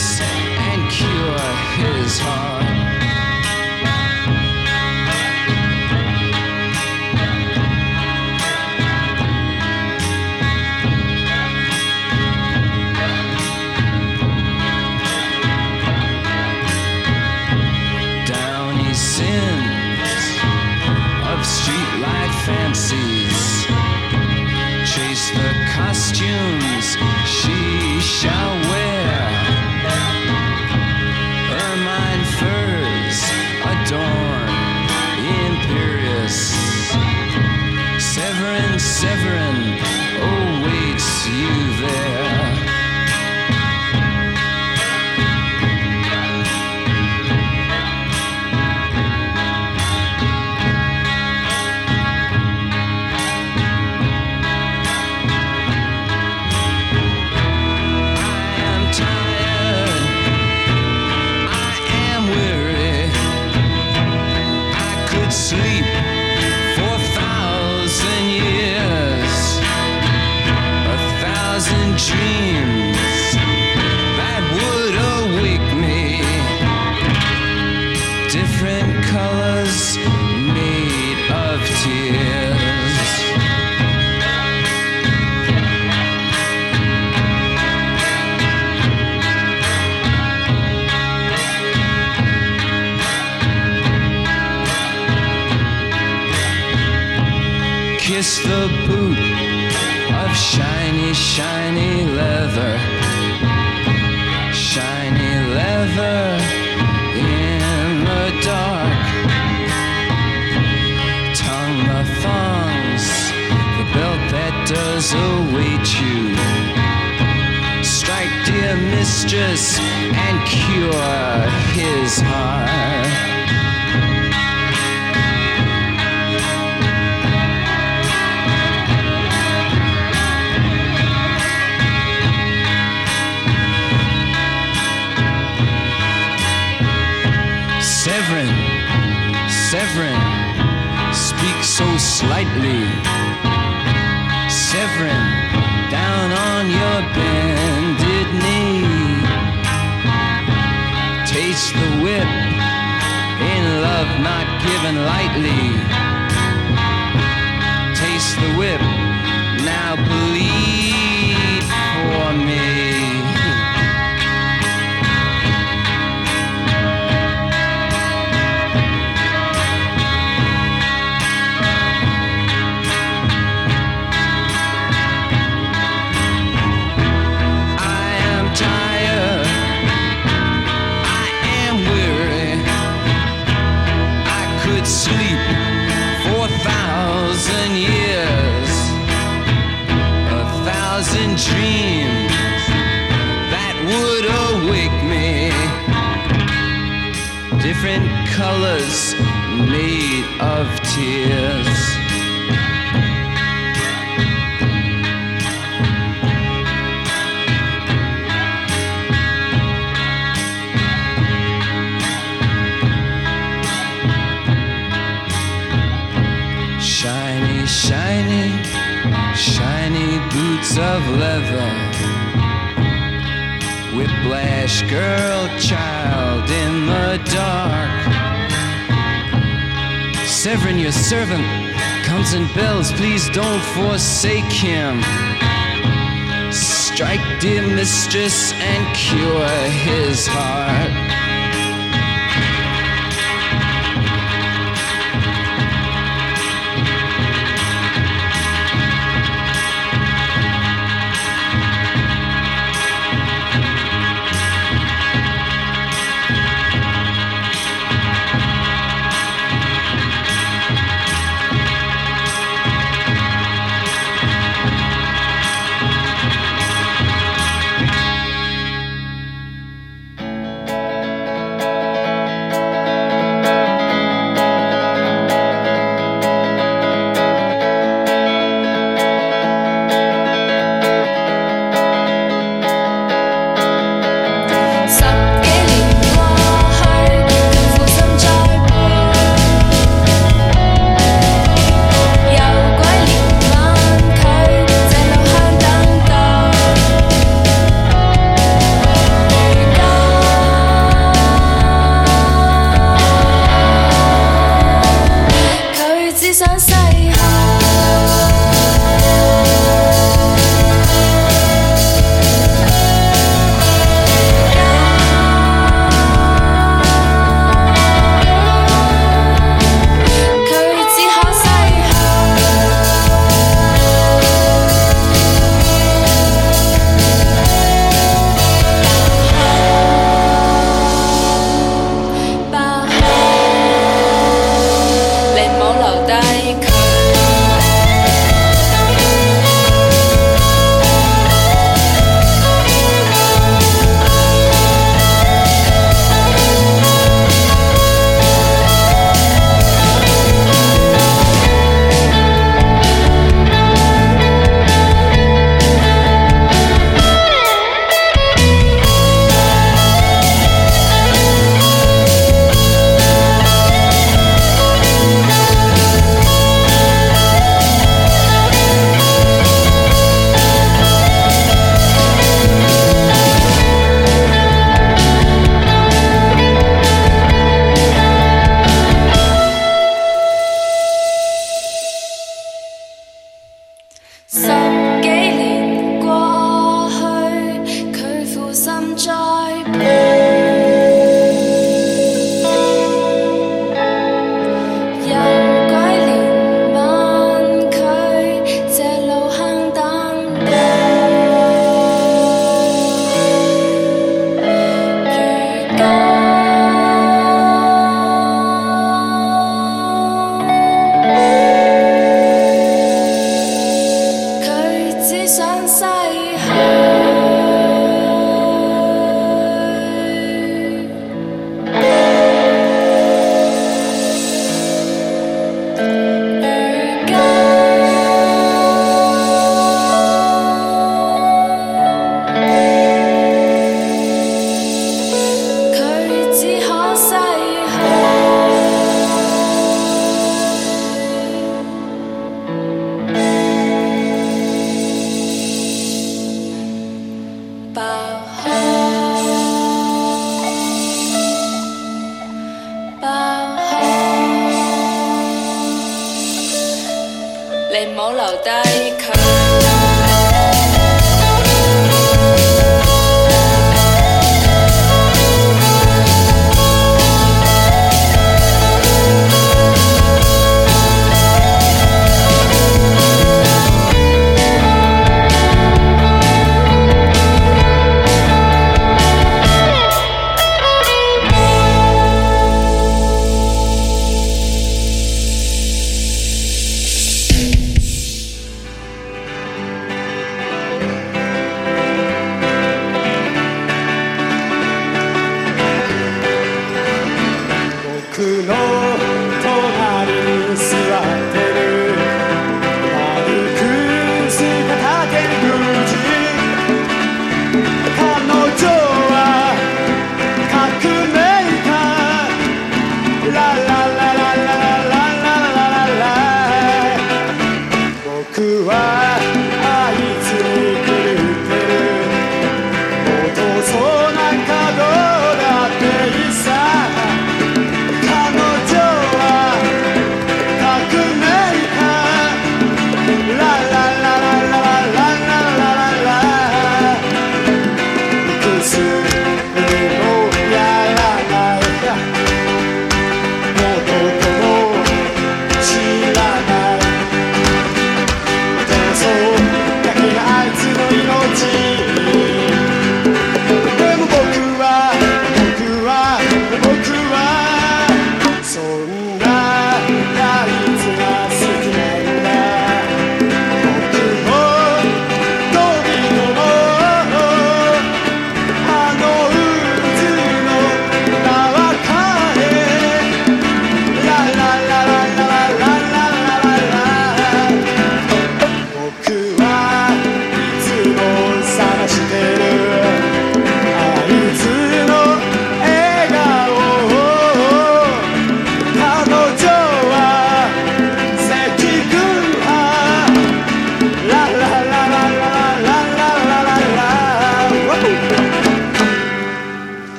and cure his heart. Does await you. Strike, dear mistress, and cure his heart. Severin, Severin, speak so slightly. Severin, down on your bended knee. Taste the whip in love not given lightly. Taste the whip, Different colors made of tears. Shiny, shiny, shiny boots of leather. Whiplash girl, child in the dark. Severin, your servant, comes and bells. Please don't forsake him. Strike, dear mistress, and cure his heart.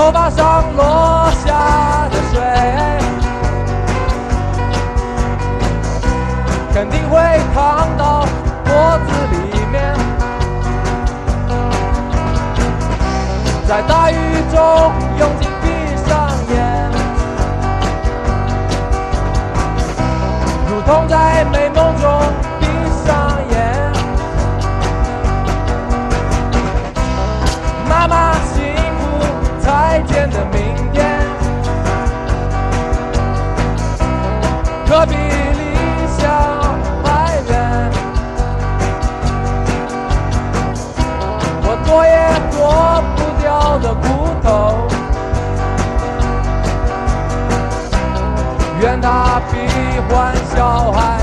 头发上落下的水肯定会烫到脖子里面。在大雨中拥头，愿他比欢笑还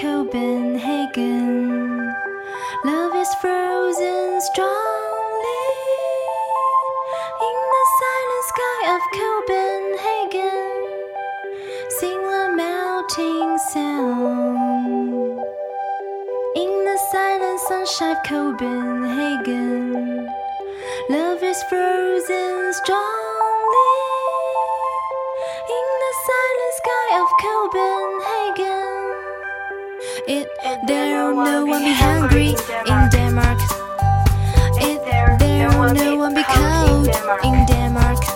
Copenhagen. Love is frozen strongly in the silent sky of Copenhagen. Sing the melting sound in the silent sunshine of Copenhagen. Love is frozen strong. There will no one be hungry in Denmark. It, there will no one be cold in Denmark.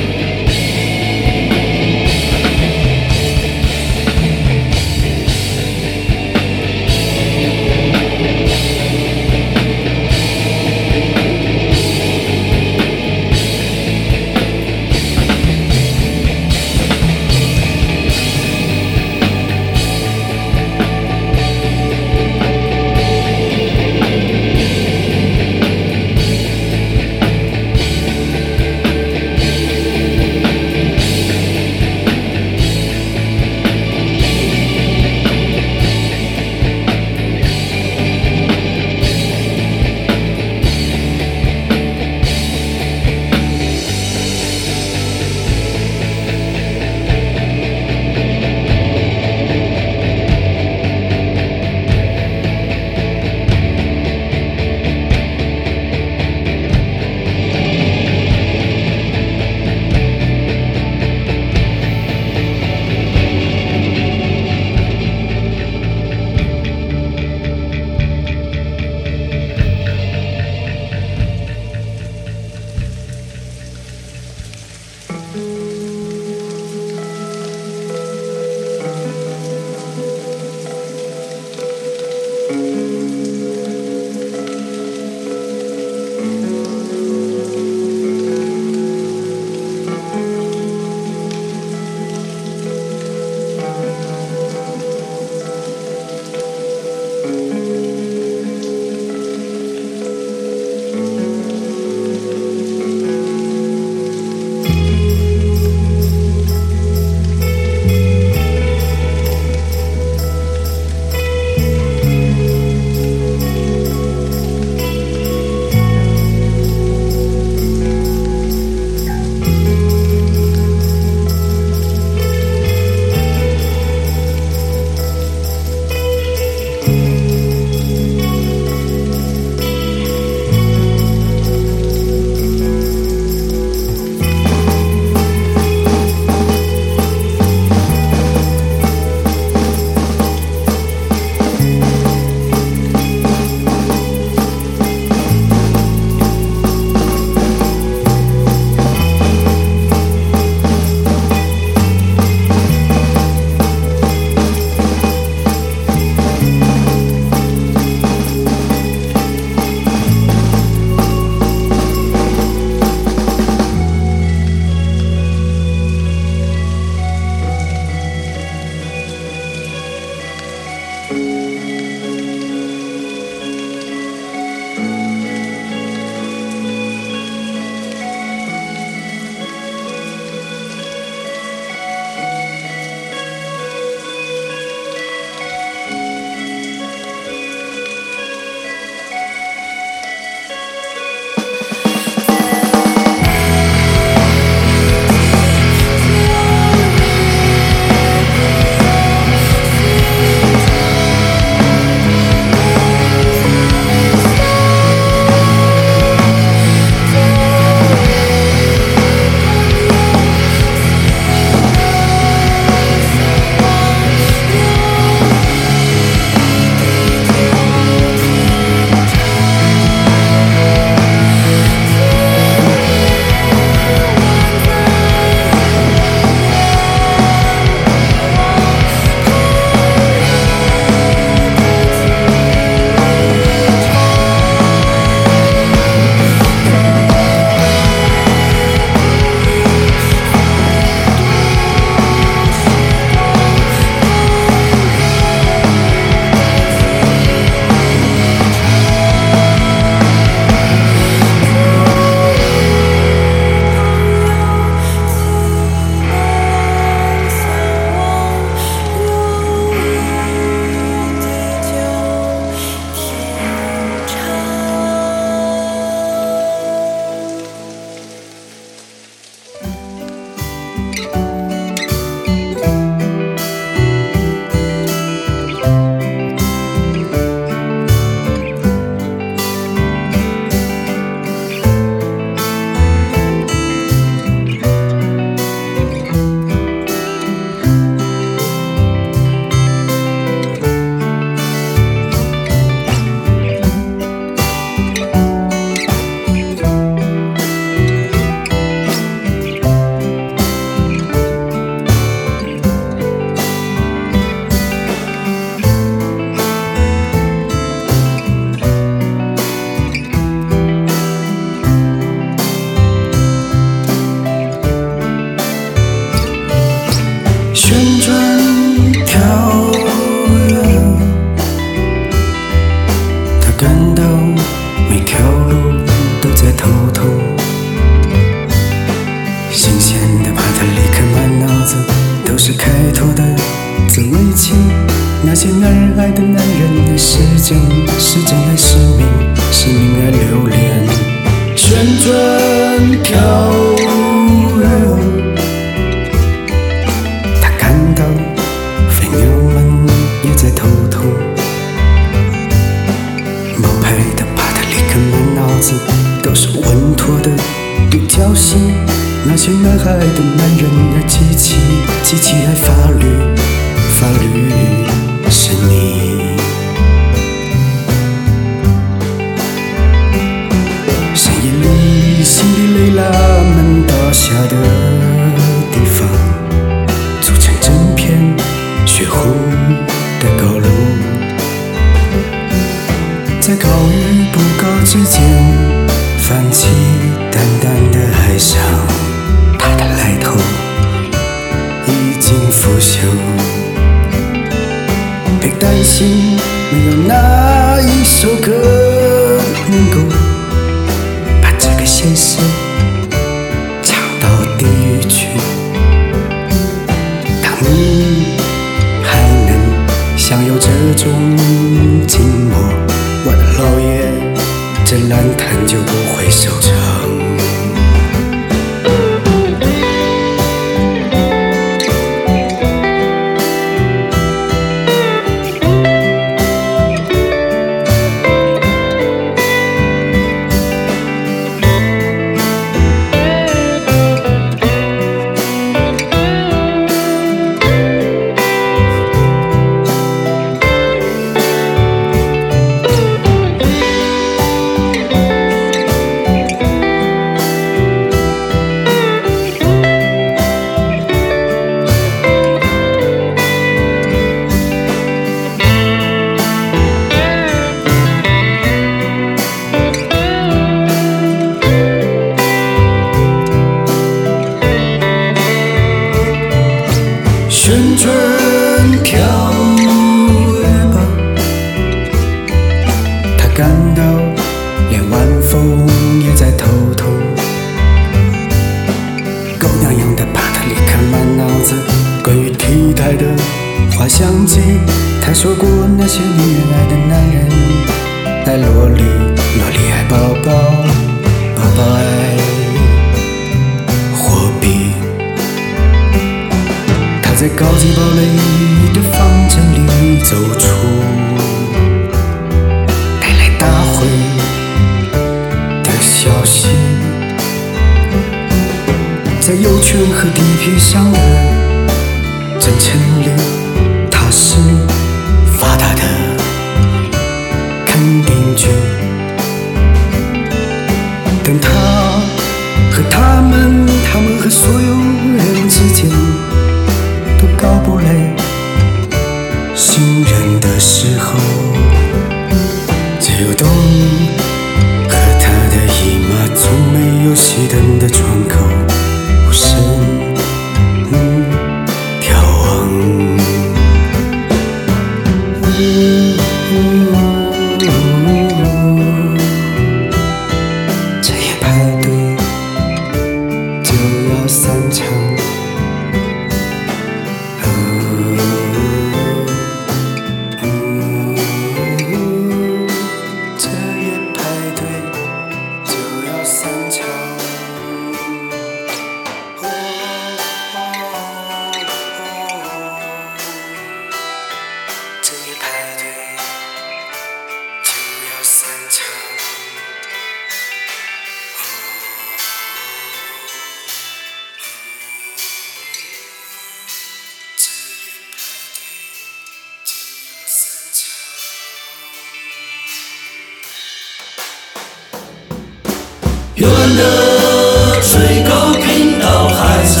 伦晚的最高频道还在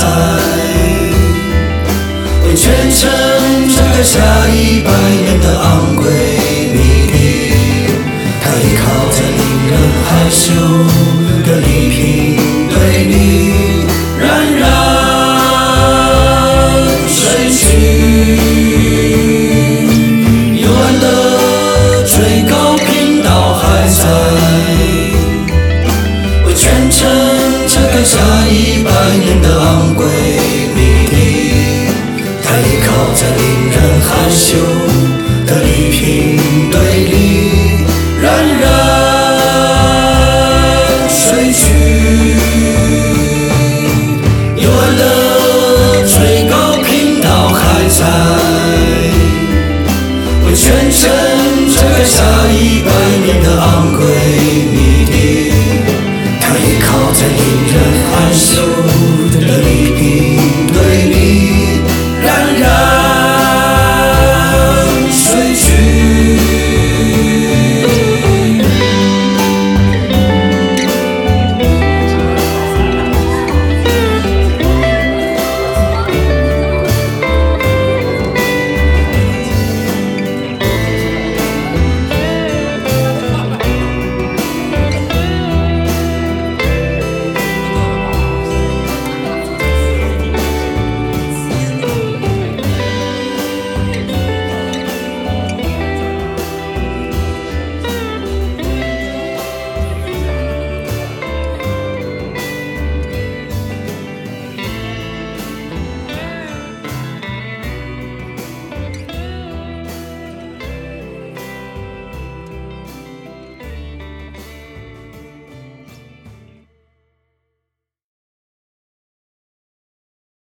为全城展开下一百年的昂贵谜底他依靠着令人害羞。